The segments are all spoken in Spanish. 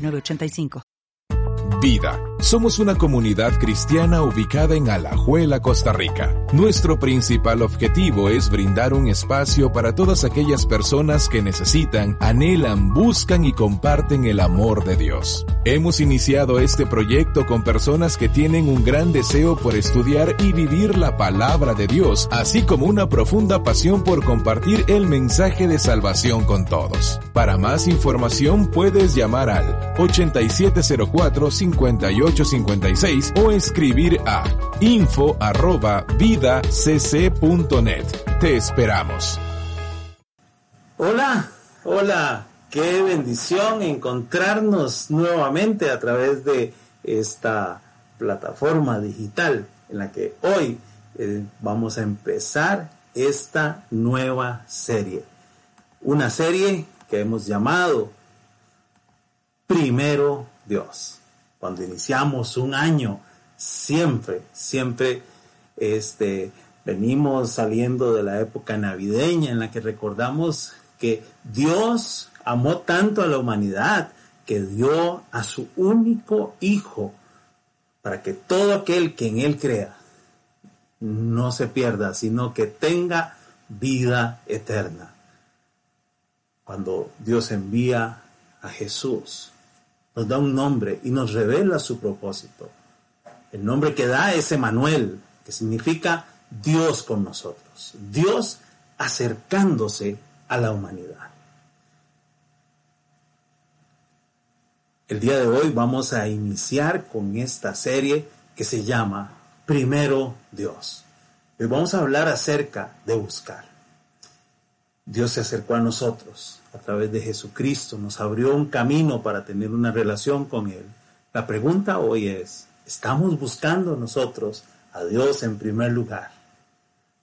985. Vida. Somos una comunidad cristiana ubicada en Alajuela, Costa Rica. Nuestro principal objetivo es brindar un espacio para todas aquellas personas que necesitan, anhelan, buscan y comparten el amor de Dios. Hemos iniciado este proyecto con personas que tienen un gran deseo por estudiar y vivir la palabra de Dios, así como una profunda pasión por compartir el mensaje de salvación con todos. Para más información puedes llamar al 8704 5856 o escribir a info. Te esperamos. Hola, hola, qué bendición encontrarnos nuevamente a través de esta plataforma digital en la que hoy eh, vamos a empezar esta nueva serie. Una serie que hemos llamado Primero Dios cuando iniciamos un año, siempre, siempre este, venimos saliendo de la época navideña en la que recordamos que Dios amó tanto a la humanidad que dio a su único hijo para que todo aquel que en él crea no se pierda, sino que tenga vida eterna. Cuando Dios envía a Jesús nos da un nombre y nos revela su propósito. El nombre que da es Emanuel, que significa Dios con nosotros, Dios acercándose a la humanidad. El día de hoy vamos a iniciar con esta serie que se llama Primero Dios. Hoy vamos a hablar acerca de buscar. Dios se acercó a nosotros a través de Jesucristo, nos abrió un camino para tener una relación con Él. La pregunta hoy es, ¿estamos buscando nosotros a Dios en primer lugar?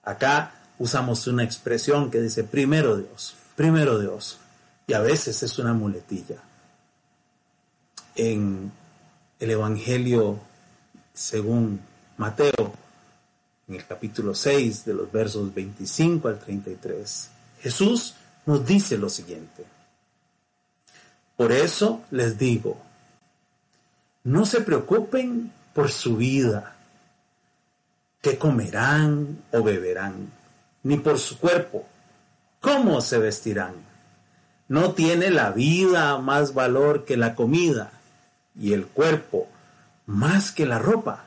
Acá usamos una expresión que dice primero Dios, primero Dios, y a veces es una muletilla. En el Evangelio según Mateo, en el capítulo 6 de los versos 25 al 33, Jesús nos dice lo siguiente. Por eso les digo, no se preocupen por su vida, qué comerán o beberán, ni por su cuerpo, cómo se vestirán. No tiene la vida más valor que la comida y el cuerpo más que la ropa.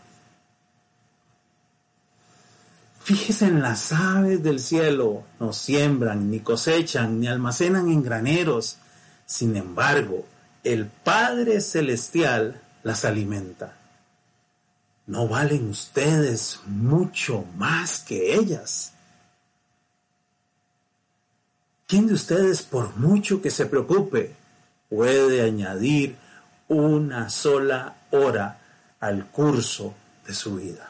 Fíjese en las aves del cielo, no siembran, ni cosechan, ni almacenan en graneros. Sin embargo, el Padre Celestial las alimenta. ¿No valen ustedes mucho más que ellas? ¿Quién de ustedes, por mucho que se preocupe, puede añadir una sola hora al curso de su vida?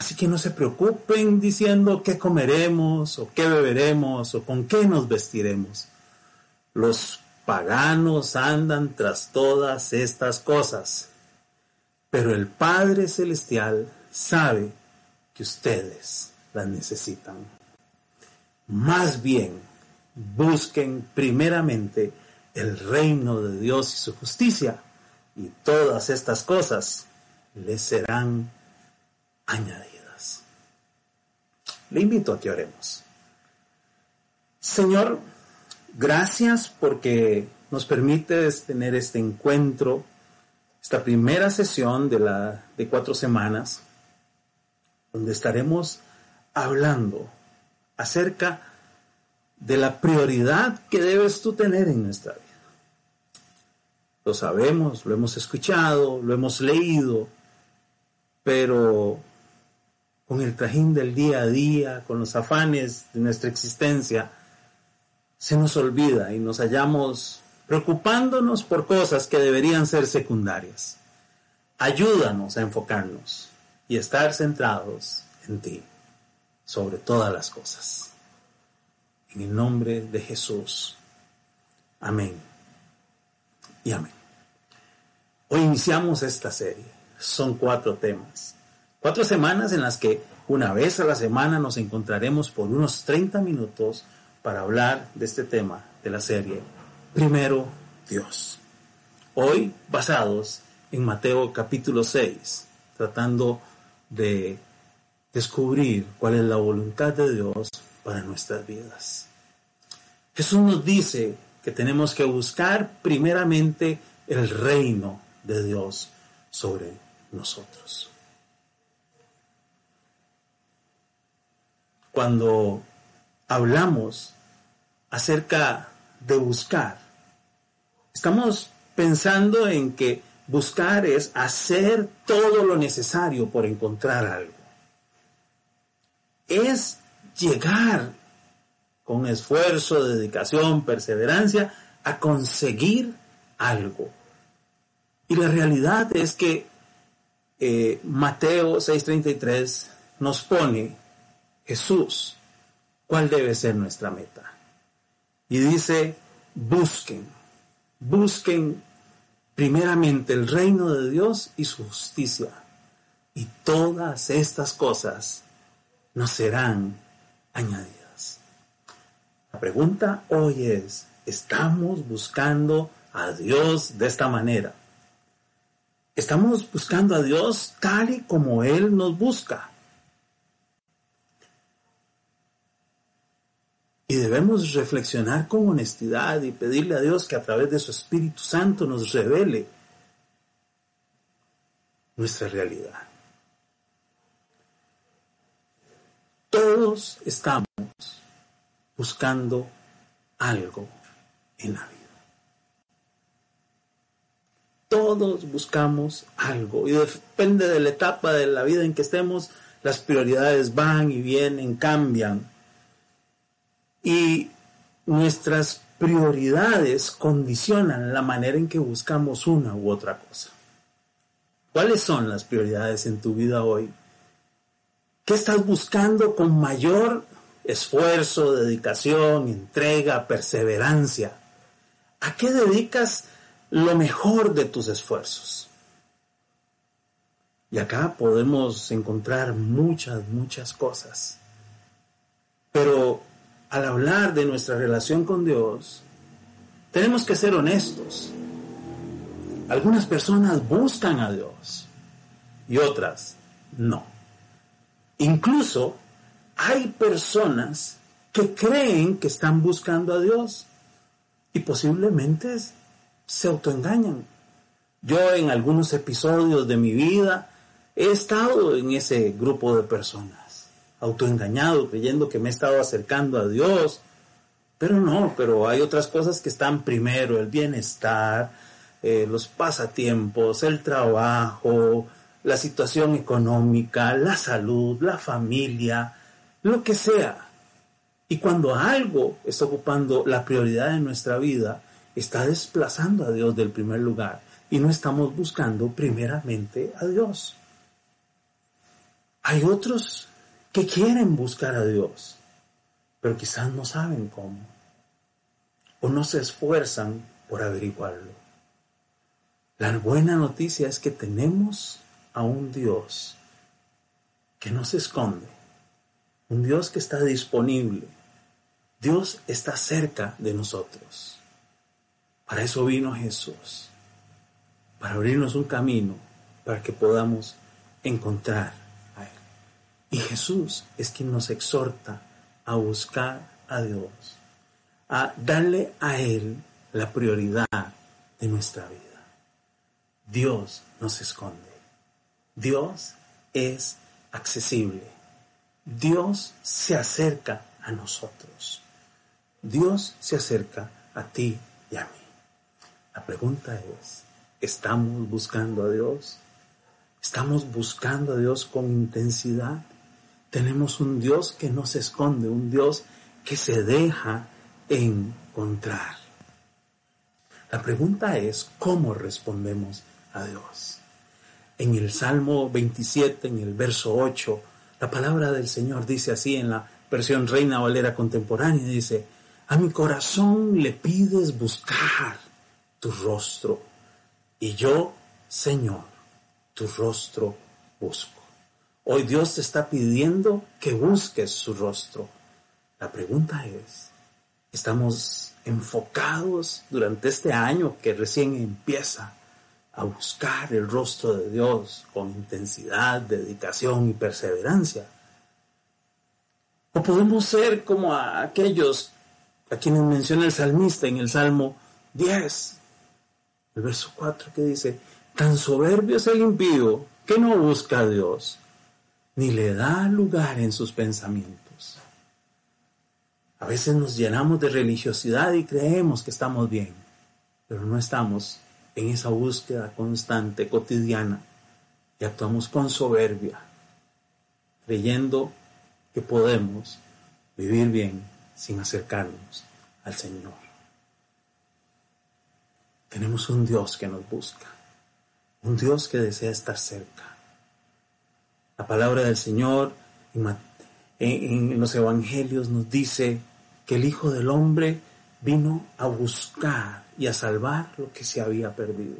Así que no se preocupen diciendo qué comeremos o qué beberemos o con qué nos vestiremos. Los paganos andan tras todas estas cosas, pero el Padre Celestial sabe que ustedes las necesitan. Más bien, busquen primeramente el reino de Dios y su justicia, y todas estas cosas les serán añadidas le invito a que oremos. Señor, gracias porque nos permites tener este encuentro, esta primera sesión de, la, de cuatro semanas, donde estaremos hablando acerca de la prioridad que debes tú tener en nuestra vida. Lo sabemos, lo hemos escuchado, lo hemos leído, pero con el trajín del día a día, con los afanes de nuestra existencia, se nos olvida y nos hallamos preocupándonos por cosas que deberían ser secundarias. Ayúdanos a enfocarnos y estar centrados en ti, sobre todas las cosas. En el nombre de Jesús. Amén. Y amén. Hoy iniciamos esta serie. Son cuatro temas. Cuatro semanas en las que una vez a la semana nos encontraremos por unos 30 minutos para hablar de este tema de la serie. Primero, Dios. Hoy basados en Mateo capítulo 6, tratando de descubrir cuál es la voluntad de Dios para nuestras vidas. Jesús nos dice que tenemos que buscar primeramente el reino de Dios sobre nosotros. Cuando hablamos acerca de buscar, estamos pensando en que buscar es hacer todo lo necesario por encontrar algo. Es llegar con esfuerzo, dedicación, perseverancia a conseguir algo. Y la realidad es que eh, Mateo 6:33 nos pone Jesús cuál debe ser nuestra meta. Y dice, busquen, busquen primeramente el reino de Dios y su justicia. Y todas estas cosas nos serán añadidas. La pregunta hoy es, ¿estamos buscando a Dios de esta manera? ¿Estamos buscando a Dios tal y como Él nos busca? Y debemos reflexionar con honestidad y pedirle a Dios que a través de su Espíritu Santo nos revele nuestra realidad. Todos estamos buscando algo en la vida. Todos buscamos algo y depende de la etapa de la vida en que estemos, las prioridades van y vienen, cambian. Y nuestras prioridades condicionan la manera en que buscamos una u otra cosa. ¿Cuáles son las prioridades en tu vida hoy? ¿Qué estás buscando con mayor esfuerzo, dedicación, entrega, perseverancia? ¿A qué dedicas lo mejor de tus esfuerzos? Y acá podemos encontrar muchas, muchas cosas. Pero al hablar de nuestra relación con Dios, tenemos que ser honestos. Algunas personas buscan a Dios y otras no. Incluso hay personas que creen que están buscando a Dios y posiblemente se autoengañan. Yo en algunos episodios de mi vida he estado en ese grupo de personas, autoengañado, creyendo que me he estado acercando a Dios, pero no, pero hay otras cosas que están primero, el bienestar, eh, los pasatiempos, el trabajo, la situación económica, la salud, la familia, lo que sea. Y cuando algo está ocupando la prioridad de nuestra vida, está desplazando a Dios del primer lugar y no estamos buscando primeramente a Dios. Hay otros que quieren buscar a Dios, pero quizás no saben cómo o no se esfuerzan por averiguarlo. La buena noticia es que tenemos a un Dios que no se esconde, un Dios que está disponible. Dios está cerca de nosotros. Para eso vino Jesús, para abrirnos un camino para que podamos encontrar. Y Jesús es quien nos exhorta a buscar a Dios, a darle a Él la prioridad de nuestra vida. Dios no se esconde. Dios es accesible. Dios se acerca a nosotros. Dios se acerca a ti y a mí. La pregunta es, ¿estamos buscando a Dios? ¿Estamos buscando a Dios con intensidad? Tenemos un Dios que no se esconde, un Dios que se deja encontrar. La pregunta es, ¿cómo respondemos a Dios? En el Salmo 27, en el verso 8, la palabra del Señor dice así en la versión Reina Valera contemporánea, dice, a mi corazón le pides buscar tu rostro, y yo, Señor, tu rostro busco. Hoy Dios te está pidiendo que busques su rostro. La pregunta es, ¿estamos enfocados durante este año que recién empieza a buscar el rostro de Dios con intensidad, dedicación y perseverancia? ¿O podemos ser como aquellos a quienes menciona el salmista en el Salmo 10, el verso 4 que dice, tan soberbio es el impío que no busca a Dios, ni le da lugar en sus pensamientos. A veces nos llenamos de religiosidad y creemos que estamos bien, pero no estamos en esa búsqueda constante, cotidiana, y actuamos con soberbia, creyendo que podemos vivir bien sin acercarnos al Señor. Tenemos un Dios que nos busca, un Dios que desea estar cerca. La palabra del Señor en, los evangelios nos dice que el Hijo del Hombre vino a buscar y a salvar lo que se había perdido.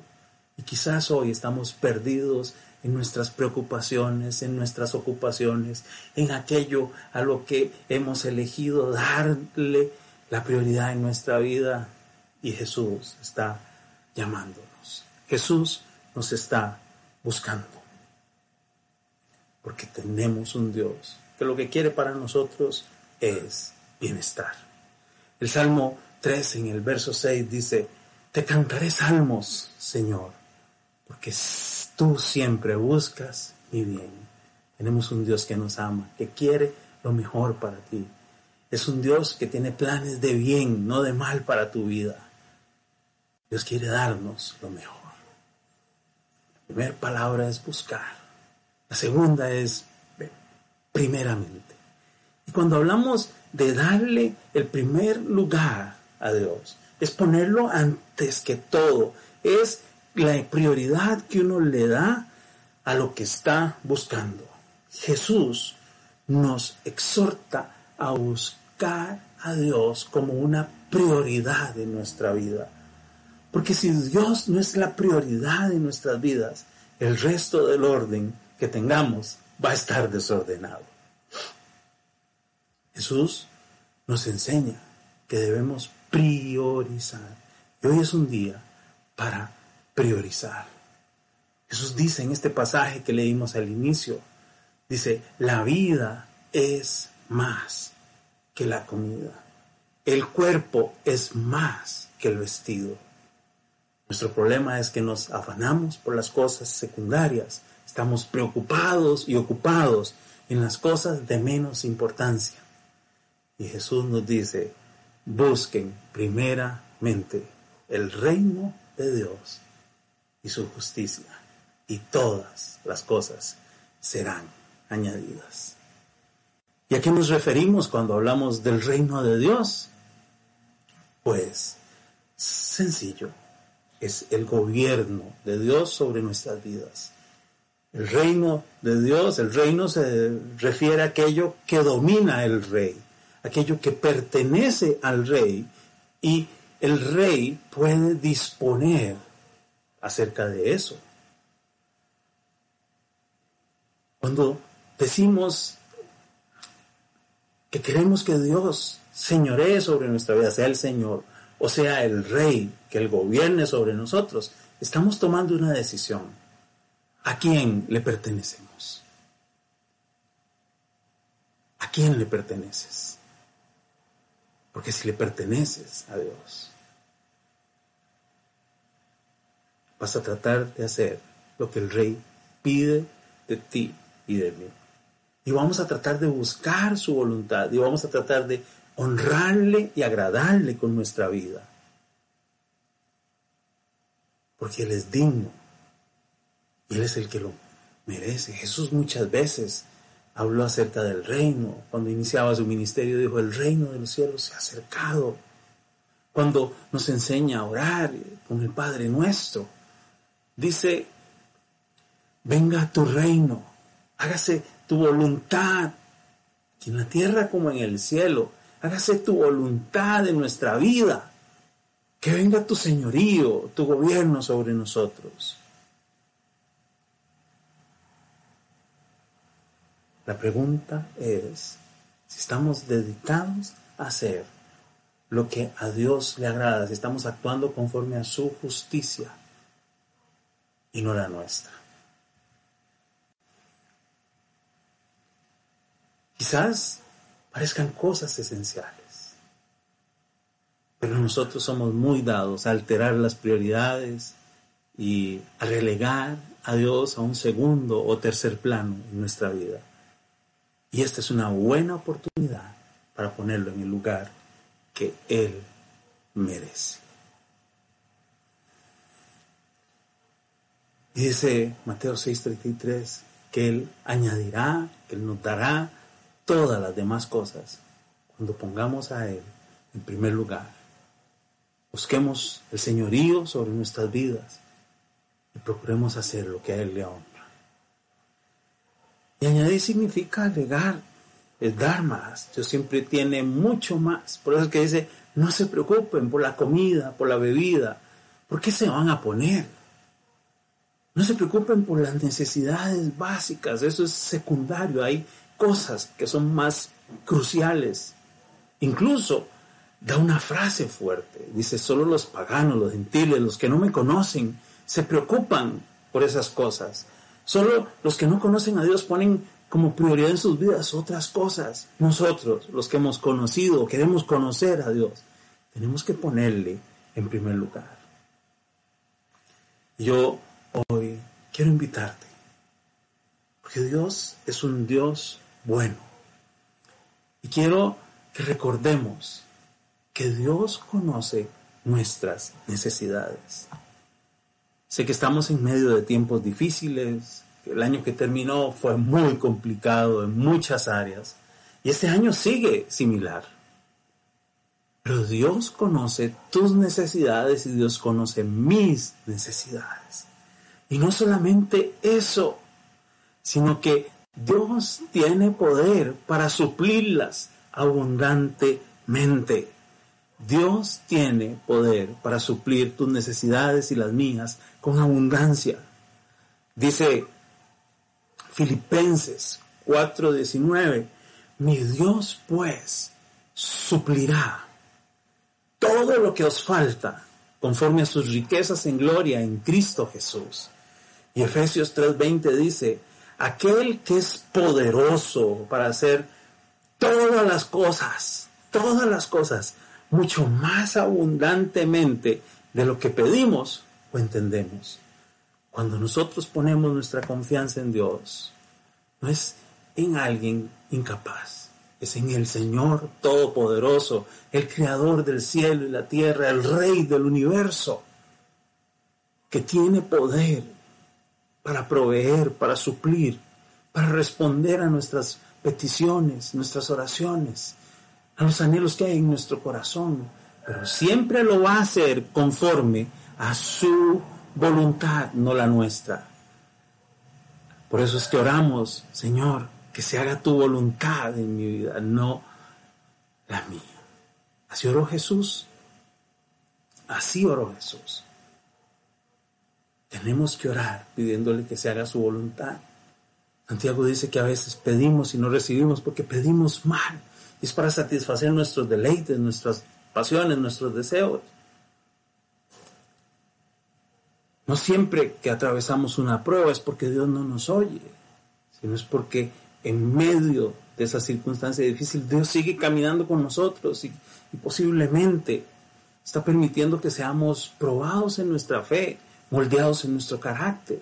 Y quizás hoy estamos perdidos en nuestras preocupaciones, en nuestras ocupaciones, en aquello a lo que hemos elegido darle la prioridad en nuestra vida. Y Jesús está llamándonos. Jesús nos está buscando. Porque tenemos un Dios que lo que quiere para nosotros es bienestar. El Salmo 3 en el verso 6 dice, te cantaré salmos, Señor, porque tú siempre buscas mi bien. Tenemos un Dios que nos ama, que quiere lo mejor para ti. Es un Dios que tiene planes de bien, no de mal para tu vida. Dios quiere darnos lo mejor. La primera palabra es buscar. La segunda es primeramente. Y cuando hablamos de darle el primer lugar a Dios, es ponerlo antes que todo. Es la prioridad que uno le da a lo que está buscando. Jesús nos exhorta a buscar a Dios como una prioridad en nuestra vida. Porque si Dios no es la prioridad en nuestras vidas, el resto del orden que tengamos va a estar desordenado. Jesús nos enseña que debemos priorizar. Y hoy es un día para priorizar. Jesús dice en este pasaje que leímos al inicio, dice, la vida es más que la comida. El cuerpo es más que el vestido. Nuestro problema es que nos afanamos por las cosas secundarias, estamos preocupados y ocupados en las cosas de menos importancia. Y Jesús nos dice, busquen primeramente el reino de Dios y su justicia, y todas las cosas serán añadidas. ¿Y a qué nos referimos cuando hablamos del reino de Dios? Pues sencillo, es el gobierno de Dios sobre nuestras vidas. El reino de Dios, el reino se refiere a aquello que domina el rey, aquello que pertenece al rey y el rey puede disponer acerca de eso. Cuando decimos que queremos que Dios señoree sobre nuestra vida, sea el Señor o sea el Rey, que Él gobierne sobre nosotros, estamos tomando una decisión. ¿A quién le pertenecemos? ¿A quién le perteneces? Porque si le perteneces a Dios, vas a tratar de hacer lo que el rey pide de ti y de mí. Y vamos a tratar de buscar su voluntad y vamos a tratar de honrarle y agradarle con nuestra vida. Porque Él es digno Él es el que lo merece. Jesús muchas veces habló acerca del reino. Cuando iniciaba su ministerio dijo, el reino de los cielos se ha acercado. Cuando nos enseña a orar con el Padre nuestro, dice, venga tu reino, hágase tu voluntad, en la tierra como en el cielo, hágase tu voluntad en nuestra vida, que venga tu señorío, tu gobierno sobre nosotros. La pregunta es si estamos dedicados a hacer lo que a Dios le agrada, si estamos actuando conforme a su justicia y no la nuestra. Quizás parezcan cosas esenciales, pero nosotros somos muy dados a alterar las prioridades y a relegar a Dios a un segundo o tercer plano en nuestra vida. Y esta es una buena oportunidad para ponerlo en el lugar que Él merece. Y dice Mateo 6:33 que Él añadirá, que Él nos dará todas las demás cosas cuando pongamos a Él en primer lugar. Busquemos el señorío sobre nuestras vidas y procuremos hacer lo que a Él le honra. Y añadir significa agregar, es dar más. Dios siempre tiene mucho más. Por eso es que dice, no se preocupen por la comida, por la bebida. ¿Por qué se van a poner? No se preocupen por las necesidades básicas, eso es secundario. Hay cosas que son más cruciales. Incluso da una frase fuerte. Dice, solo los paganos, los gentiles, los que no me conocen, se preocupan por esas cosas. Solo los que no conocen a Dios ponen como prioridad en sus vidas otras cosas. Nosotros, los que hemos conocido, queremos conocer a Dios, tenemos que ponerle en primer lugar. Yo hoy quiero invitarte, porque Dios es un Dios bueno. Y quiero que recordemos que Dios conoce nuestras necesidades. Sé que estamos en medio de tiempos difíciles, el año que terminó fue muy complicado en muchas áreas y este año sigue similar. Pero Dios conoce tus necesidades y Dios conoce mis necesidades. Y no solamente eso, sino que Dios tiene poder para suplirlas abundantemente. Dios tiene poder para suplir tus necesidades y las mías con abundancia. Dice Filipenses 4:19, mi Dios pues suplirá todo lo que os falta conforme a sus riquezas en gloria en Cristo Jesús. Y Efesios 3:20 dice, aquel que es poderoso para hacer todas las cosas, todas las cosas, mucho más abundantemente de lo que pedimos o entendemos. Cuando nosotros ponemos nuestra confianza en Dios, no es en alguien incapaz, es en el Señor Todopoderoso, el Creador del cielo y la tierra, el Rey del universo, que tiene poder para proveer, para suplir, para responder a nuestras peticiones, nuestras oraciones, a los anhelos que hay en nuestro corazón, pero siempre lo va a hacer conforme a su voluntad, no la nuestra. Por eso es que oramos, Señor, que se haga tu voluntad en mi vida, no la mía. Así oró Jesús. Así oró Jesús. Tenemos que orar pidiéndole que se haga su voluntad. Santiago dice que a veces pedimos y no recibimos porque pedimos mal. Es para satisfacer nuestros deleites, nuestras pasiones, nuestros deseos. No siempre que atravesamos una prueba es porque Dios no nos oye, sino es porque en medio de esa circunstancia difícil, Dios sigue caminando con nosotros y, posiblemente está permitiendo que seamos probados en nuestra fe, moldeados en nuestro carácter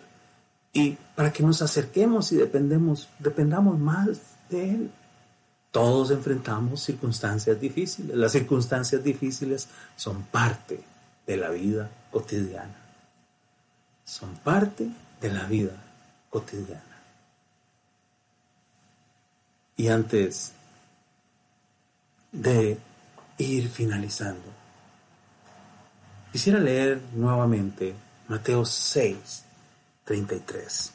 y para que nos acerquemos y dependemos, dependamos más de Él. Todos enfrentamos circunstancias difíciles. Las circunstancias difíciles son parte de la vida cotidiana. Son parte de la vida cotidiana. Y antes de ir finalizando, quisiera leer nuevamente Mateo 6, 33.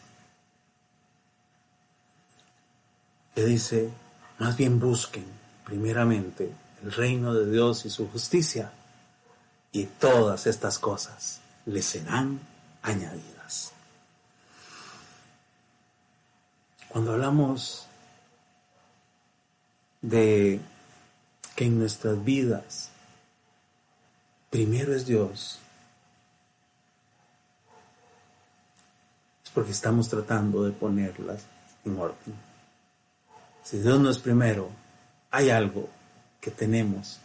Que dice, más bien busquen primeramente el reino de Dios y su justicia, y todas estas cosas les serán añadidas. Cuando hablamos de que en nuestras vidas primero es Dios, es porque estamos tratando de ponerlas en orden. Si Dios no es primero, hay algo que tenemos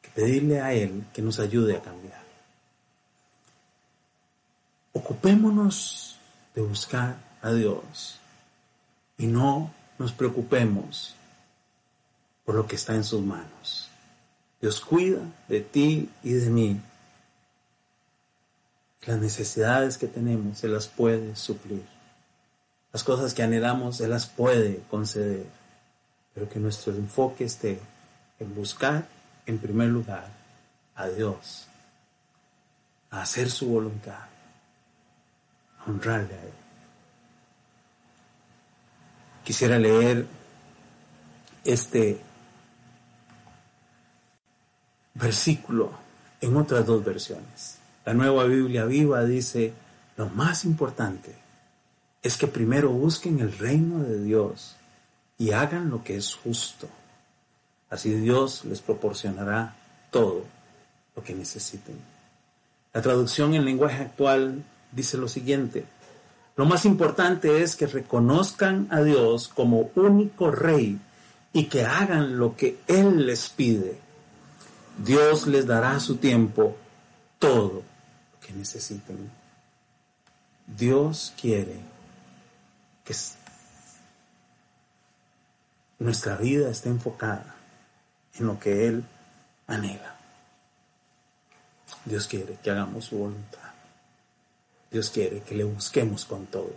que pedirle a Él que nos ayude a cambiar. Ocupémonos de buscar a Dios y no nos preocupemos por lo que está en sus manos. Dios cuida de ti y de mí. Las necesidades que tenemos se las puede suplir. Las cosas que anhelamos se las puede conceder pero que nuestro enfoque esté en buscar en primer lugar a Dios, a hacer su voluntad, a honrarle a Él. Quisiera leer este versículo en otras dos versiones. La nueva Biblia viva dice, lo más importante es que primero busquen el reino de Dios y hagan lo que es justo. Así Dios les proporcionará todo lo que necesiten. La traducción en lenguaje actual dice lo siguiente. Lo más importante es que reconozcan a Dios como único rey y que hagan lo que Él les pide. Dios les dará a su tiempo todo lo que necesiten. Dios quiere que nuestra vida está enfocada en lo que Él anhela. Dios quiere que hagamos su voluntad. Dios quiere que le busquemos con todo.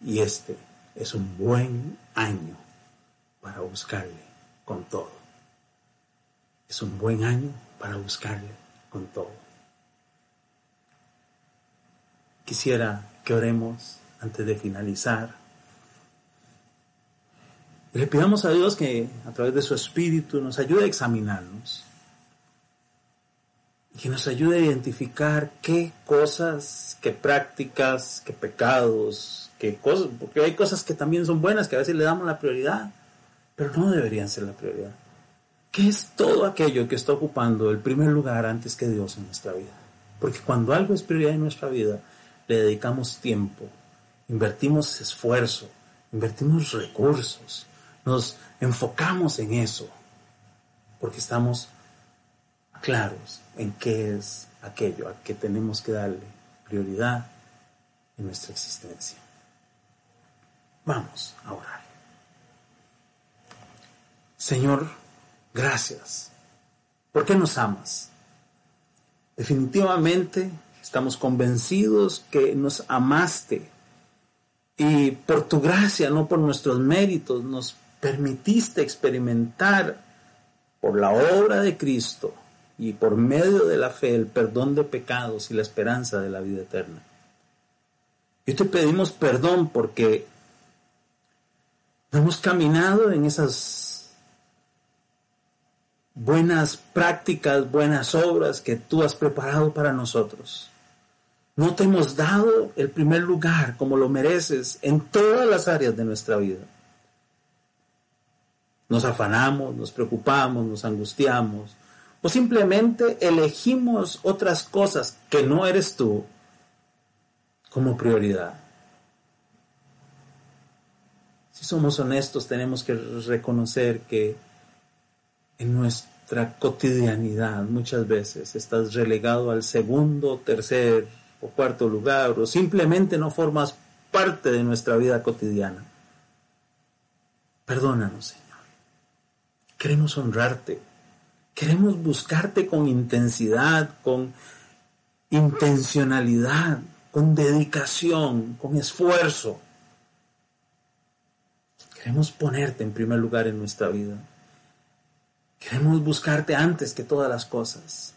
Y este es un buen año para buscarle con todo. Es un buen año para buscarle con todo. Quisiera que oremos antes de finalizar le pidamos a Dios que a través de su Espíritu nos ayude a examinarnos. Y que nos ayude a identificar qué cosas, qué prácticas, qué pecados, qué cosas, porque hay cosas que también son buenas, que a veces le damos la prioridad, pero no deberían ser la prioridad. ¿Qué es todo aquello que está ocupando el primer lugar antes que Dios en nuestra vida? Porque cuando algo es prioridad en nuestra vida, le dedicamos tiempo, invertimos esfuerzo, invertimos recursos, nos enfocamos en eso, porque estamos claros en qué es aquello a que tenemos que darle prioridad en nuestra existencia. Vamos a orar. Señor, gracias. ¿Por qué nos amas? Definitivamente estamos convencidos que nos amaste y por tu gracia, no por nuestros méritos, nos permitiste experimentar por la obra de Cristo y por medio de la fe el perdón de pecados y la esperanza de la vida eterna. Y te pedimos perdón porque hemos caminado en esas buenas prácticas, buenas obras que tú has preparado para nosotros. No te hemos dado el primer lugar como lo mereces en todas las áreas de nuestra vida. Nos afanamos, nos preocupamos, nos angustiamos o simplemente elegimos otras cosas que no eres tú como prioridad. Si somos honestos, tenemos que reconocer que en nuestra cotidianidad muchas veces estás relegado al segundo, tercer o cuarto lugar o simplemente no formas parte de nuestra vida cotidiana. Perdónanos. Queremos honrarte. Queremos buscarte con intensidad, con intencionalidad, con dedicación, con esfuerzo. Queremos ponerte en primer lugar en nuestra vida. Queremos buscarte antes que todas las cosas.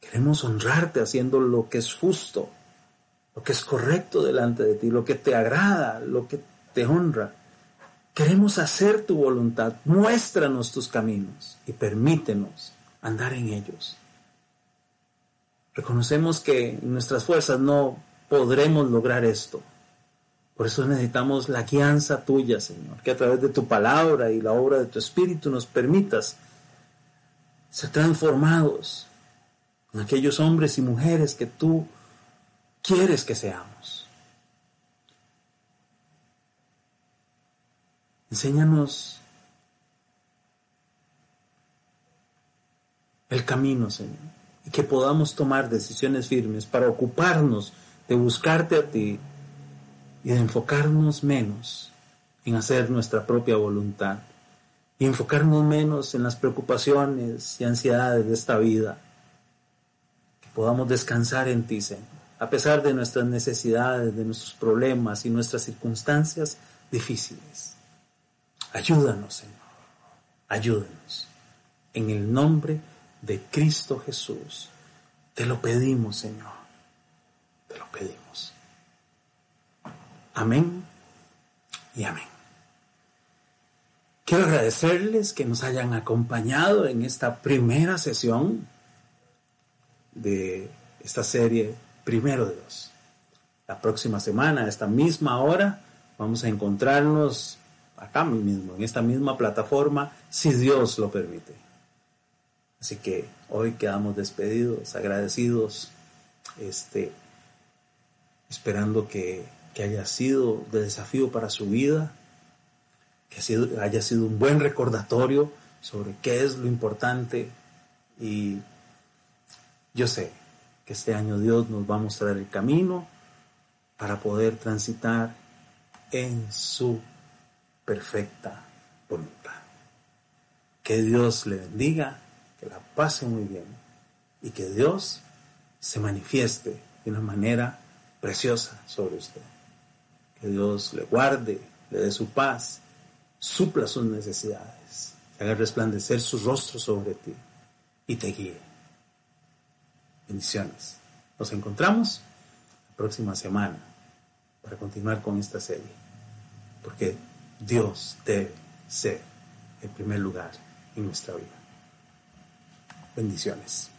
Queremos honrarte haciendo lo que es justo, lo que es correcto delante de ti, lo que te agrada, lo que te honra. Queremos hacer tu voluntad. Muéstranos tus caminos y permítenos andar en ellos. Reconocemos que en nuestras fuerzas no podremos lograr esto. Por eso necesitamos la guianza tuya, Señor, que a través de tu palabra y la obra de tu Espíritu nos permitas ser transformados en aquellos hombres y mujeres que tú quieres que seamos. Enséñanos el camino, Señor, y que podamos tomar decisiones firmes para ocuparnos de buscarte a ti y de enfocarnos menos en hacer nuestra propia voluntad y enfocarnos menos en las preocupaciones y ansiedades de esta vida podamos descansar en ti, Señor, a pesar de nuestras necesidades, de nuestros problemas y nuestras circunstancias difíciles. Ayúdanos, Señor, ayúdanos. En el nombre de Cristo Jesús, te lo pedimos, Señor, te lo pedimos. Amén y amén. Quiero agradecerles que nos hayan acompañado en esta primera sesión de esta serie Primero Dios. La próxima semana, a esta misma hora, vamos a encontrarnos acá mismo, en esta misma plataforma, si Dios lo permite. Así que hoy quedamos despedidos, agradecidos, este, esperando que, haya sido de desafío para su vida, que haya sido un buen recordatorio sobre qué es lo importante y yo sé que este año Dios nos va a mostrar el camino para poder transitar en su perfecta voluntad. Que Dios le bendiga, que la pase muy bien y que Dios se manifieste de una manera preciosa sobre usted. Que Dios le guarde, le dé su paz, supla sus necesidades, haga resplandecer su rostro sobre ti y te guíe. Bendiciones. Nos encontramos la próxima semana para continuar con esta serie. Porque Dios debe ser el primer lugar en nuestra vida. Bendiciones.